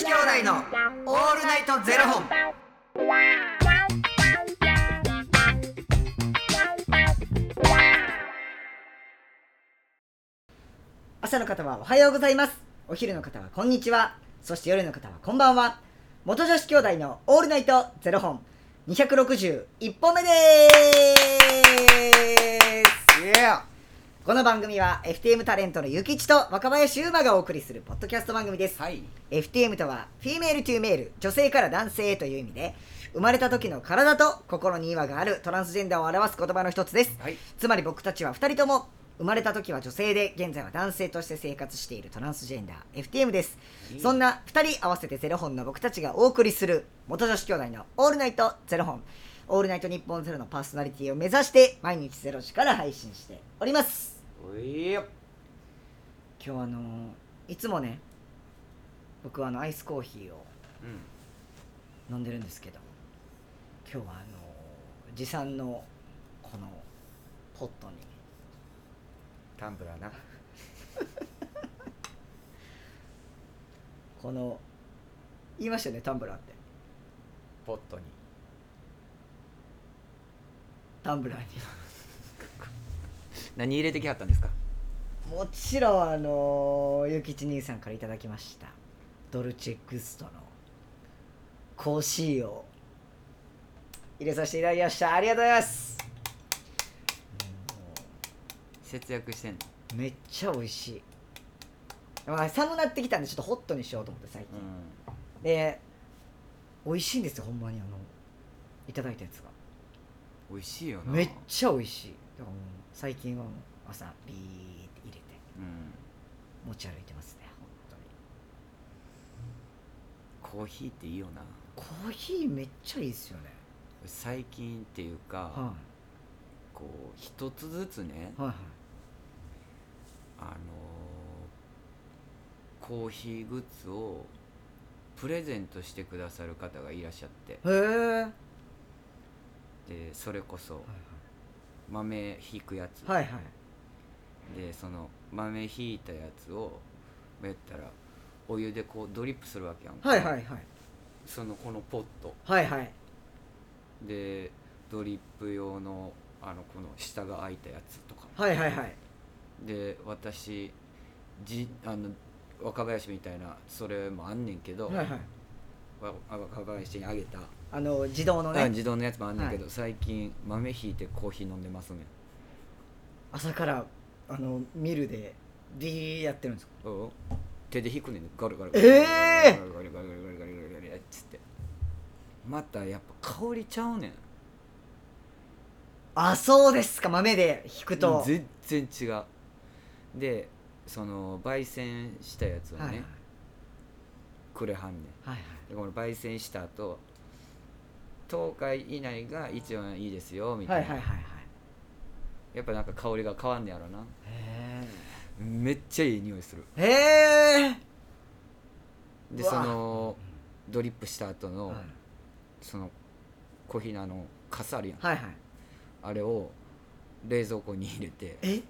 子兄弟のオールナイトゼロ本。朝の方はおはようございます。お昼の方はこんにちは。そして夜の方はこんばんは。元女子兄弟のオールナイトゼロ本。261本目ですこの番組は FTM タレントのゆきちと若林優馬がお送りするポッドキャスト番組です、はい。FTM とは Female to Male 女性から男性へという意味で生まれた時の体と心に違和があるトランスジェンダーを表す言葉の一つです、はい。つまり僕たちは2人とも生まれた時は女性で現在は男性として生活しているトランスジェンダー FTM です。そんな2人合わせてゼロ本の僕たちがお送りする元女子兄弟の「オールナイトゼロ本」「オールナイト日本ゼロのパーソナリティを目指して毎日ゼロ時から配信しておりますおいよ。今日あのーいつもね僕はあのアイスコーヒーをうん。飲んでるんですけど今日はあの持参のこのポットにタンブラーな。この言いましたよねタンブラーってポットに。タンブラーに。何入れてきはったんですか？もちろんあのゆきち兄さんからいただきました。ドルチェグストのコーシーを入れさせていただきました。ありがとうございます。節約してんの？めっちゃ美味しい。まあ寒なってきたんでちょっとホットにしようと思って最近、うで美味しいんですよほんまにあのいただいたやつが。ん。美味しいよな。めっちゃ美味しい。だからもう最近は朝ビーって入れて。うん。持ち歩いてますね本コーヒーっていいよな。当にコーヒーめっちゃいいですよね。最近っていうか、はこう一つずつねい、はいはい。あのーコーヒーグッズをプレゼントしてくださる方がいらっしゃって。へえはいでそれこそ豆ひくやつ、はいはい。でその豆ひいたやつをやったらお湯でこうドリップするわけやんか。はいはいはい。そのこのポット。はいはい。でドリップ用のあのこの下が開いたやつとか。はいはいはい。で私じあの若林みたいなそれもあんねんけど、はいはい。わ若林にあげた、あの自動のあね自動のやつもあんねんけど、最近豆ひいてコーヒー飲んでますね。朝からあのミルでビーやってるんですか？うん手で引くねんガルガルえガルえガルガルガルガルガルガルガルガルガルっつってまたやっぱ香りちゃうねんあそうですか豆で引くと全然違うでその焙煎したやつをね、くれはんねんはいはいでこの焙煎した後10日以内が一番いいですよみたな、はいいはいはいはい。やっぱなんか香りが変わんねやろな。へめっちゃいい匂いする。えへえでそのドリップした後の、はい。そのコーヒーのあのカスあるやん、はいはい。あれを冷蔵庫に入れてえ？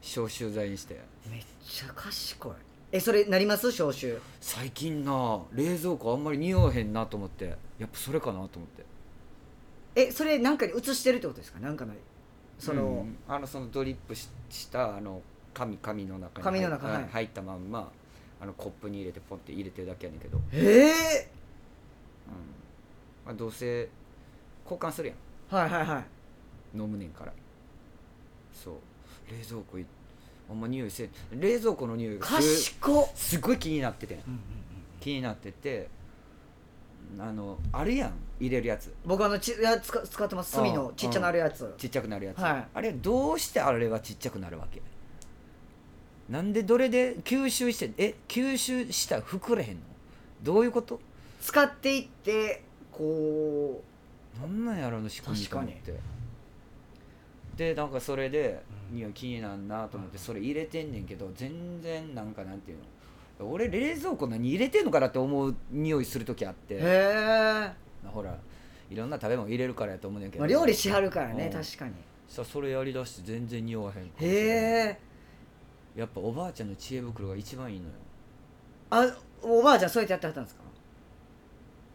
消臭剤にして。めっちゃ賢いえそれなります？消臭。最近な冷蔵庫あんまり匂わへんなと思って。やっぱそれかなと思って。えそれなんかに移してるってことですか？なんかのその、うん。あのそのドリップししたあの紙紙の中に紙の中入,、はい入ったまんまあのコップに入れてポンって入れてるだけやねんけど、うん。ええまあ、どうせ交換するやはいはいはい。ん飲むねんから。そう。冷蔵庫いあんま匂いせん。冷蔵庫の匂いがすすっごい気になってて。うんうんうん気になっててあのあるやん入れるやつ。僕あのちいや使使ってます。炭のちっちゃなるやつ。ちっちゃくなるやつ、はい。あれどうしてあれはちっちゃくなるわけ？なんでどれで吸収してえ吸収したら膨れへんの？どういうこと？使っていってこなんなんやろの仕組みと思ってでなんかそれでうん。匂い気になんなと思ってそれ入れてんねんけど全然なんかなんていうの。俺冷蔵庫何入れてんのかなって思う匂いする時あっうへてえ、ほらいろんな食べ物入れるからやと思うねんけど、まあ、料理しはるからねうん。確かに。さそれやりだして全然匂わへんへえやっぱおばあちゃんの知恵袋が一番いいのよ。あおばあちゃんそうやってやってはったんですか？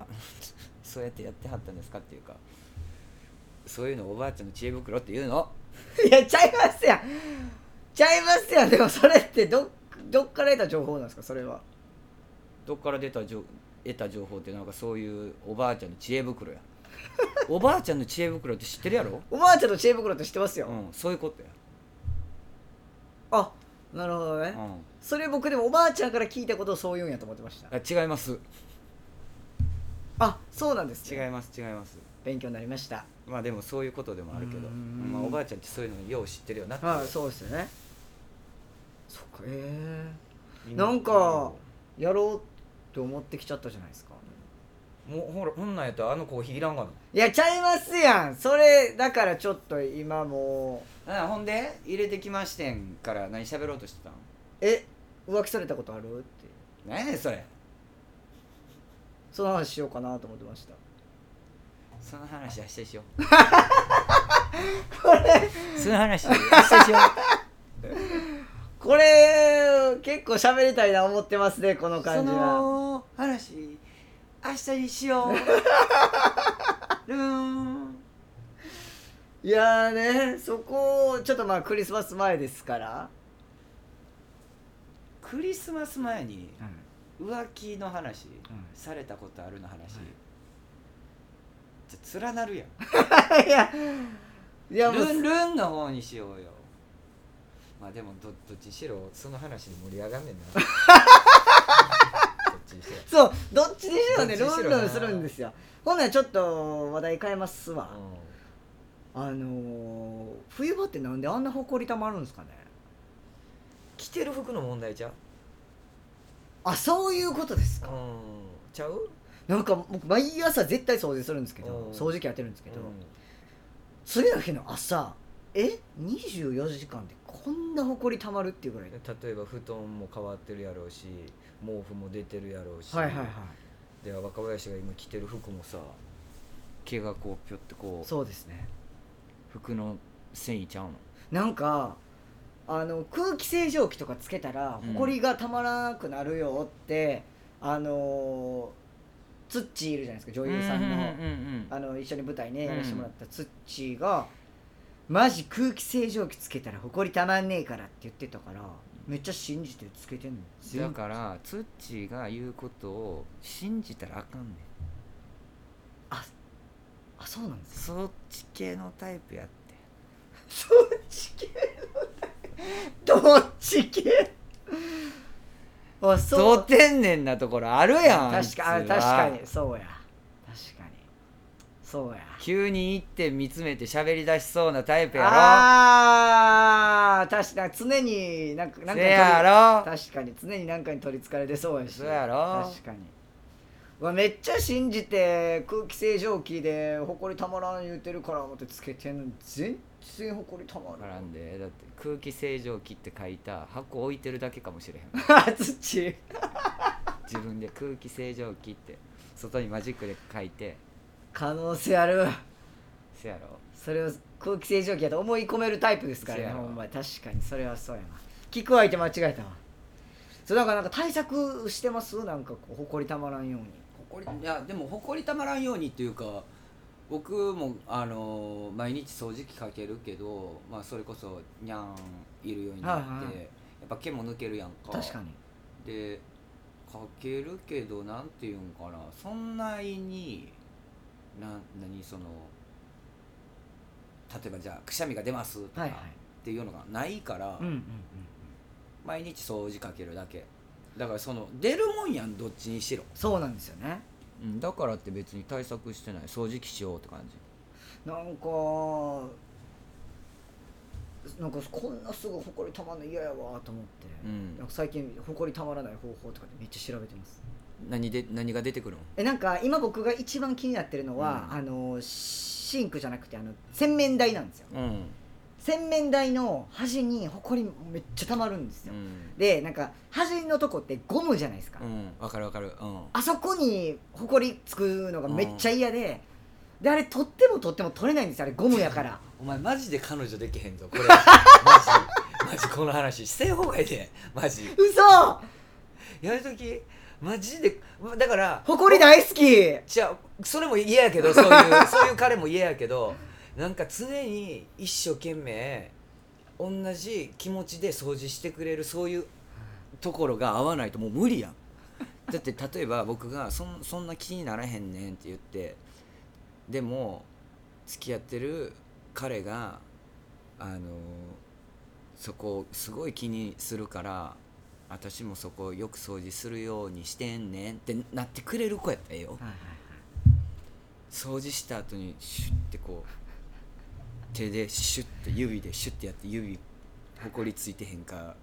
そうやってやってはったんですかっていうかそういうのおばあちゃんの知恵袋っていうの？いやちゃいますやん。ちゃいますやん。でもそれってどどっから得た情報なんですか？それは。どっから出た情得た情報ってなんかそういうおばあちゃんの知恵袋や。おばあちゃんの知恵袋って知ってるやろ？おばあちゃんの知恵袋って知ってますよ、うんそういうことや、あなるほどね、うそれ僕でもおばあちゃんから聞いたことをそう言うんやと思ってました。ん、あ違います。あそうなんです、ね、違います違います勉強になりました。まあでもそういうことでもあるけど、うん。まあ、おばあちゃんってそういうのよう知ってるよなって。はいそうですよね。そっかええ今なんかやろうって思ってきちゃったじゃないですか。もうほらこんなんやったらあのコーヒーいらんがな。いやちゃいますやん。それだからちょっと今もう。あほんで入れてきましてんから何喋ろうとしてたん？え浮気されたことある？って何やねんそれ。その話しようかなと思ってましたその話明日しよう。その話明日しよ これ結構喋りたいな思ってますねこのうそ感じは。の話明日にしよう。いやーねそこちょっとまあクリスマス前ですから、クリスマス前に浮気の話、されたことあるの話、じゃ連なるやん。いやいやもうルンルンの方にしようよ。まあでもどどっちにしろその話で盛り上がんねんな。どっちにしろ。そうどっちにしろねルどっちにしろな。ンルンするんですよ。ほんならちょっと話題変えますわ、あのー、冬場ってなんであんなほこりたまるんですかね。着てる服の問題ちゃう？あそういうことですか、うん。ちゃう？なんか僕毎朝絶対掃除するんですけどうん。掃除機やってるんですけど、うん。次の日の朝え24時間でこんなほこりたまるっていうぐらい。で例えば布団も変わってるやろうし毛布も出てるやろうし、はいはいはい。で若林が今着てる服もさ毛がこうぴょってこうそうですね。服の繊維ちゃうの？なんかあの空気清浄機とかつけたらうん。ほこりがたまらなくなるよって、あのツッチーいるじゃないですか女優さんの,、あの一緒に舞台ねうん。やらせてもらったツッチーが、マジ空気清浄機つけたらほこりたまんねえからって言ってたからめっちゃ信じてつけてんの。だからツッチーが言うことを信じたらあかんねん。あそうなんですそっち系のタイプやって。そっち系のどっち系？あそどう天然なところあるやん確かああいつは。確かに。そうや。確かに。そうや。急に行って見つめて喋り出しそうなタイプやろ。ああ確かに常になんかなんかせにやろ。確かに常に何かに取りつかれてそうやし。そうやろ。確かに。うわめっちゃ信じて空気清浄機でほこりたまらん言うてるから思ってつけてんのに全然ほこりたま分らんでだって空気清浄機って書いた箱置いてるだけかもしれへん。あ土。自分で空気清浄機って外にマジックで書いて。可能性ある。せやろ。それを空気清浄機やと思い込めるタイプですからねほんまに。確かにそれはそうやな。聞く相手間違えたわ。そうだからなんか対策してます？なんかこうほこりたまらんように。ほこりいやでもほこりたまらんようにっていうか僕もあの毎日掃除機かけるけど、まあ、それこそにゃんいるようになって、はいはいやっぱ毛も抜けるやんか。確かに。でかけるけどなんていうんかな。そんなにな何その例えばじゃあくしゃみが出ますとかっはいはい。ていうのがないから、うんうんうん。毎日掃除かけるだけ。だからその出るもんやんどっちにしろ、そうなんですよねうん、だからって別に対策してない。掃除機しようって感じ。なんかなんかこんなすぐほこりたまんの嫌やわと思って、うん。なんか最近ほこりたまらない方法とかでめっちゃ調べてます。何で何が出てくるのえなんか今僕が一番気になってるのは、うん。あのシンクじゃなくてあの洗面台なんですよ。うん洗面台の端にほこりめっちゃたまるんですよ、うん。でなんか端のとこってゴムじゃないですか、うん。わかるわかる。うん。あそこにほこりつくのがめっちゃ嫌で、であれ取っても取っても取れないんですよあれゴムやから。お前マジで彼女できへんぞこれ。マジ。マジこの話。してん方がいいで。マジ。嘘！やるとき。マジで。だから誇り大好き。じゃあそれも嫌やけどそういうそういう彼も嫌やけどなんか常に一生懸命同じ気持ちで掃除してくれるそういうところが合わないともう無理やん。だって例えば僕がそんそんな気にならへんねんって言ってでも付き合ってる彼があのそこをすごい気にするから私もそこをよく掃除するようにしてんねんってなってくれる子やったらええよ。はいはい。掃除した後にシュッてこう手でシュッて指でシュッてやって指ほこりついてへんか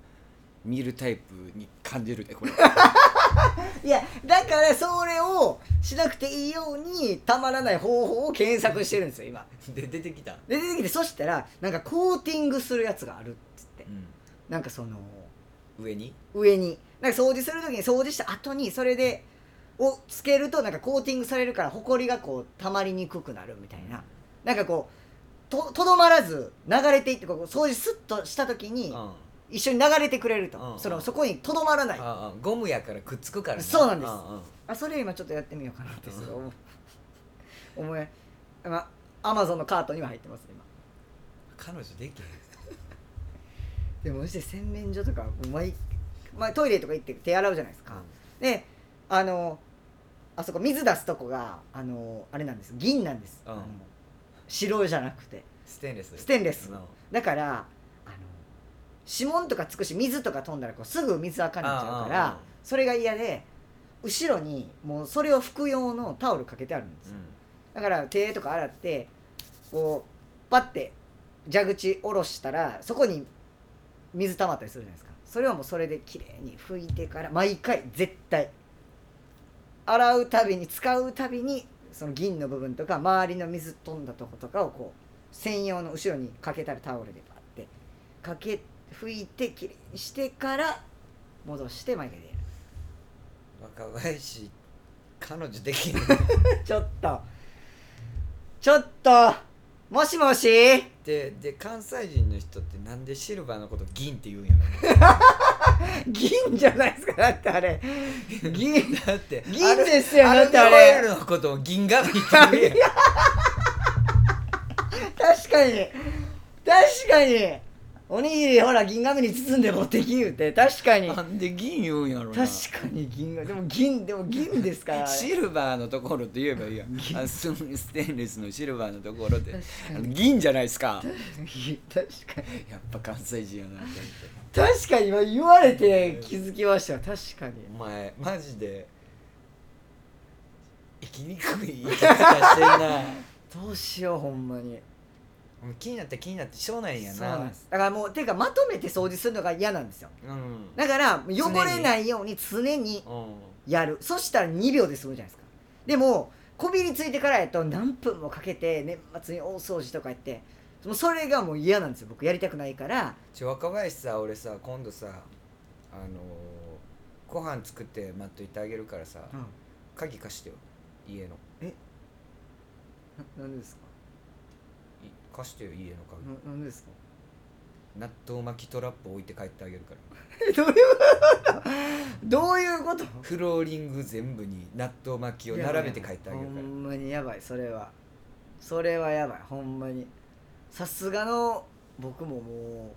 見るタイプに感じるでこれ。いやだからそれをしなくていいようにたまらない方法を検索してるんですよ今。で出てきた、で出てきてそしたらなんかコーティングするやつがあるっつってなんかその上に？上に。なんか掃除する時に掃除した後にそれでをつけるとなんかコーティングされるからほこりがこう溜まりにくくなるみたいな。なんかこうととどまらず流れていってこう掃除スッとした時にうん。一緒に流れてくれると、うん。そのそこにとどまらない。あああゴムやからくっつくからそうなんです。うんうん。それ今ちょっとやってみようかなってすごい思う。思いまアマゾンのカートには入ってます今。彼女できへん。でもマジで洗面所とか毎、まあ、トイレとか行って手洗うじゃないですか、であのあそこ水出すとこがあのあれなんです。銀なんです、うん。あの白じゃなくて。ステンレス。ステンレス。うん。だからあの指紋とかつくし水とか飛んだらこうすぐ水あかんなっちゃうからそれが嫌で後ろにもうそれを拭く用のタオルかけてあるんですよ。だから手とか洗ってこうパッて蛇口下ろしたらそこに水溜まったりするじゃないですか。それはもうそれで綺麗に拭いてから毎回絶対。洗うたびに使うたびにその銀の部分とか周りの水飛んだとことかをこう専用の後ろにかけたらタオルでパッてかけ拭いて綺麗にしてから戻して毎回でやる。若林彼女できへん ちょっと。ちょっと。もしもし？でで関西人の人ってなんでシルバーのこと銀って言うんや 銀じゃないですか。だってあれ。銀。ろだって銀ですよだってあれ。アルミホイルのことを銀紙って言うや。ん確かに。確かに。おにぎりほら銀紙に包んで持ってき言うて。確かに。確なんで銀言うんやろな。かに銀がでも銀でも銀ですから。シルバーのところって言えばいいやん。銀。あスステンレスのシルバーのところで。銀じゃないですか。確かに。やっぱ関西人やなって思って確かに今言われて気づきました確かに。お前マジで生きにくい生き方してんな。どうしようほんまに。気になって気になってしょうないんやな。そうなんです。だからもうていうかまとめて掃除するのが嫌なんですよ。うん。だから汚れないように常にうん。やる。そしたら2秒で済むじゃないですか。でもこびりついてからやと何分もかけて年末に大掃除とかやってもうそれがもう嫌なんですよ。僕やりたくないから。ちょ若林さ俺さ今度さあのーご飯作って待っといてあげるからさ、うん。鍵貸してよ。家の。ななんでですか？い貸してよ家の鍵。ななんでですか？納豆巻きトラップ置いて帰ってあげるから。え どういうこと？どういうこと？フローリング全部に納豆巻きを並べて帰ってあげるから。ほんまにやばいそれは。それはやばいほんまにさすがの僕もも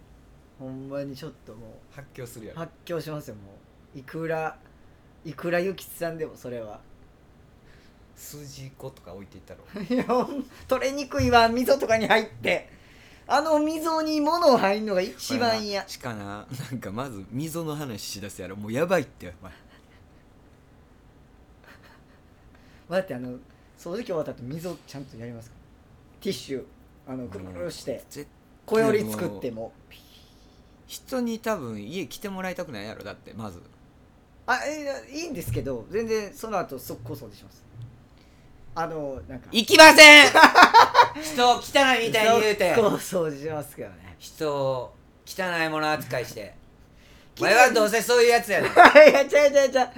うほんまにちょっとも発狂するやろ。う発狂しますよもう。いくらいくらゆきつさんでもそれは。筋子とか置いていったろ。いやほん取れにくいわ溝とかに入って。あの溝に物入るのが一番嫌。しかな。なんかまず溝の話しだすやろ。もうやばいってお前。だってあの掃除機終わった後溝ちゃんとやりますか？ティッシュあのくるくるして絶小より作っても。人に多分家来てもらいたくないやろだってまず。あえいいんですけど全然その後速攻掃除します。あのなんか。行きません！人を汚いみたいに言うて。速攻掃除しますけどね。人を汚いもの扱いして。お前はどうせそういうやつやねん。いやちゃうちゃうちゃう。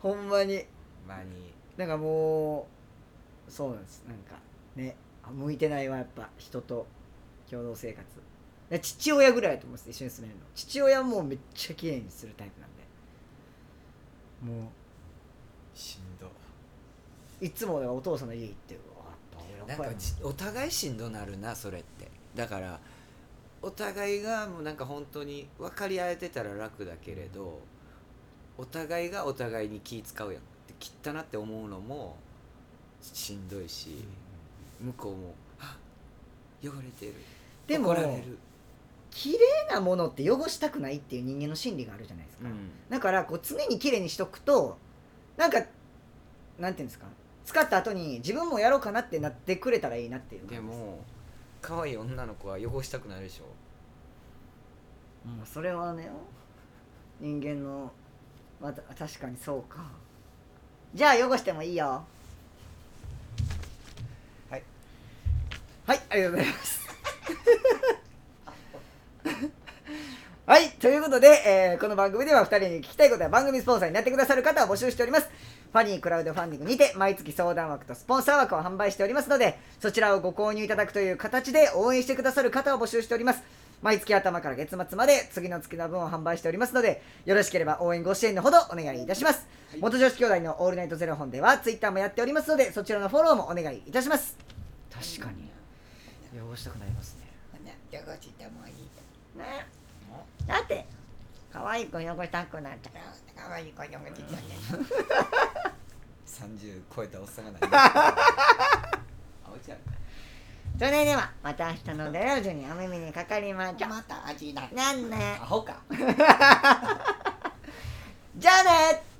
ほんまに。まあに。なんかもうそうなんです。なんかね。あ向いてないわやっぱ人と共同生活。で父親ぐらいだと思うんです一緒に住めるの。父親もめっちゃ綺麗にするタイプなんで。もうしんど。いつもお父さんの家行ってなんかじお互いしんどなるなそれって。だからお互いがもうなんか本当に分かり合えてたら楽だけれどお互いがお互いに気使うやんって汚なって思うのもしんどいし、向こうも「あ汚れてる」でも怒られる、綺麗なものって汚したくないっていう人間の心理があるじゃないですか、うん。だからこう常に綺麗にしとくとなんかなんていうんですか使った後に自分もやろうかなってなってくれたらいいなっていうでも可愛い女の子は汚したくなるでしょ。もうそれはね人間のまた確かにそうか。じゃあ汚してもいいよはいはいありがとうございます。はいということで、えーこの番組では2人に聞きたいことや番組スポンサーになってくださる方を募集しております。ファニークラウドファンディングにて毎月相談枠とスポンサー枠を販売しておりますのでそちらをご購入いただくという形で応援してくださる方を募集しております。毎月頭から月末まで次の月の分を販売しておりますのでよろしければ応援ご支援のほどお願いいたします、元女子兄弟のオールナイトゼロ本ではツイッターもやっておりますのでそちらのフォローもお願いいたします。確かに汚したくなりますね。汚してもいいね。だって可愛い子汚したくなっちゃかわいい子汚してね。30超えたおっさんが何 あおちゃん。それではまた明日の土曜日にお耳にかかりましょまた味なんねアホか。じゃあね